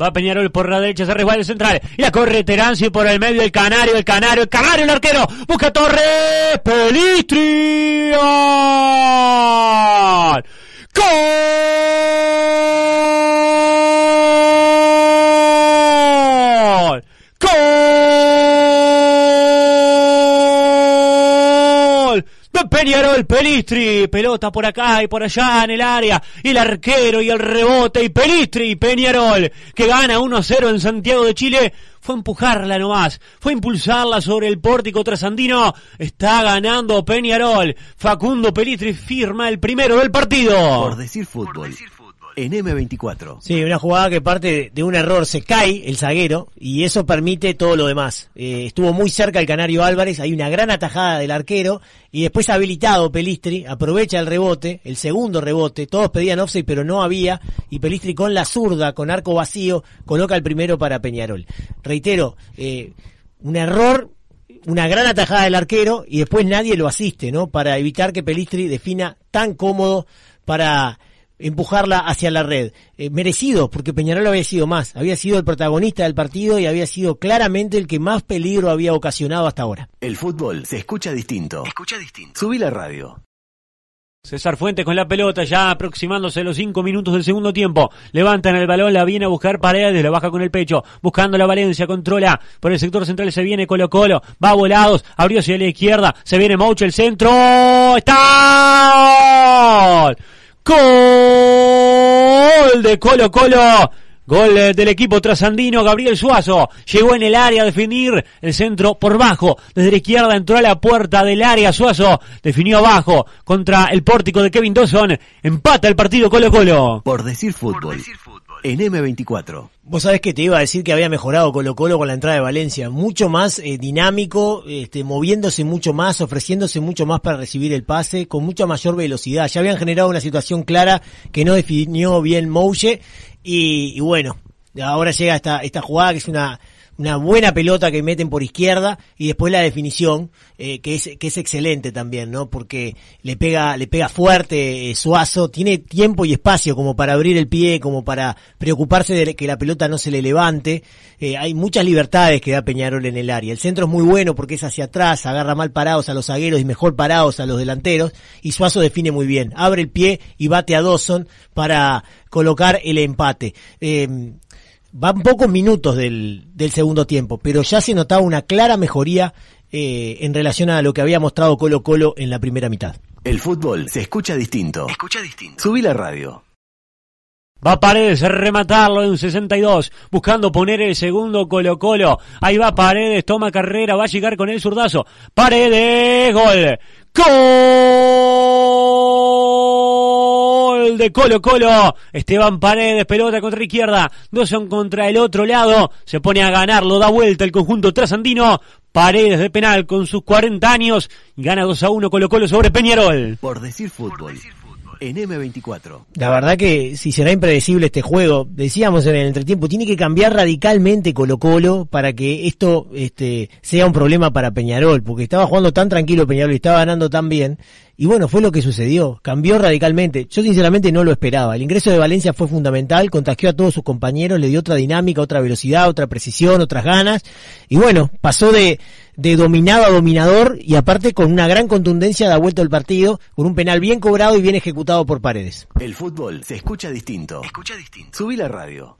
Va Peñarol por la derecha, se el central. Y la corre Teranzi por el medio, el Canario, el Canario, el Canario, el arquero. Busca Torres. Pelistri. De Peñarol, Pelistri, pelota por acá y por allá en el área, y el arquero y el rebote, y Pelistri y Peñarol, que gana 1-0 en Santiago de Chile, fue empujarla nomás, fue impulsarla sobre el pórtico trasandino, está ganando Peñarol, Facundo Pelistri firma el primero del partido. Por decir fútbol. En M24. Sí, una jugada que parte de un error, se cae el zaguero y eso permite todo lo demás. Eh, estuvo muy cerca el Canario Álvarez, hay una gran atajada del arquero y después habilitado Pelistri, aprovecha el rebote, el segundo rebote, todos pedían offside pero no había y Pelistri con la zurda, con arco vacío, coloca el primero para Peñarol. Reitero, eh, un error una gran atajada del arquero y después nadie lo asiste, ¿no? Para evitar que Pelistri defina tan cómodo para empujarla hacia la red. Eh, merecido, porque Peñarol había sido más, había sido el protagonista del partido y había sido claramente el que más peligro había ocasionado hasta ahora. El fútbol se escucha distinto. Escucha distinto. Subí la radio. César Fuentes con la pelota, ya aproximándose los cinco minutos del segundo tiempo. Levantan el balón, la viene a buscar Paredes, la baja con el pecho, buscando la Valencia, controla. Por el sector central se viene Colo Colo, va volados, abrió hacia la izquierda, se viene Mouche el centro. ¡Está! Gol de Colo Colo. Gol del equipo trasandino, Gabriel Suazo. Llegó en el área a definir el centro por bajo. Desde la izquierda entró a la puerta del área. Suazo definió abajo contra el pórtico de Kevin Dawson. Empata el partido Colo Colo. Por decir fútbol. En M24. Vos sabés que te iba a decir que había mejorado Colo Colo con la entrada de Valencia, mucho más eh, dinámico, este, moviéndose mucho más, ofreciéndose mucho más para recibir el pase, con mucha mayor velocidad. Ya habían generado una situación clara que no definió bien Mouche y, y bueno, ahora llega esta, esta jugada que es una, una buena pelota que meten por izquierda y después la definición eh, que es que es excelente también no porque le pega le pega fuerte eh, Suazo. Tiene tiempo y espacio como para abrir el pie como para preocuparse de que la pelota no se le levante. Eh, hay muchas libertades que da Peñarol en el área. El centro es muy bueno porque es hacia atrás agarra mal parados a los zagueros y mejor parados a los delanteros. Y Suazo define muy bien. Abre el pie y bate a Dawson para colocar el empate van pocos minutos del, del segundo tiempo, pero ya se notaba una clara mejoría eh, en relación a lo que había mostrado Colo Colo en la primera mitad. El fútbol se escucha distinto. Escucha distinto. Subí la radio. Va Paredes a rematarlo en 62, buscando poner el segundo Colo Colo. Ahí va Paredes, toma carrera, va a llegar con el zurdazo. Paredes, gol. Gol de Colo Colo. Esteban Paredes, pelota contra izquierda. Dawson contra el otro lado. Se pone a ganar, lo da vuelta el conjunto trasandino. Paredes de penal con sus 40 años. Gana 2 a 1 Colo Colo sobre Peñarol. Por decir fútbol. En M24. La verdad que si será impredecible este juego, decíamos en el entretiempo, tiene que cambiar radicalmente Colo Colo para que esto este, sea un problema para Peñarol, porque estaba jugando tan tranquilo Peñarol y estaba ganando tan bien. Y bueno, fue lo que sucedió, cambió radicalmente. Yo sinceramente no lo esperaba. El ingreso de Valencia fue fundamental, contagió a todos sus compañeros, le dio otra dinámica, otra velocidad, otra precisión, otras ganas. Y bueno, pasó de, de dominado a dominador y aparte con una gran contundencia da vuelta el partido, con un penal bien cobrado y bien ejecutado por Paredes. El fútbol se escucha distinto. Escucha distinto. Subí la radio.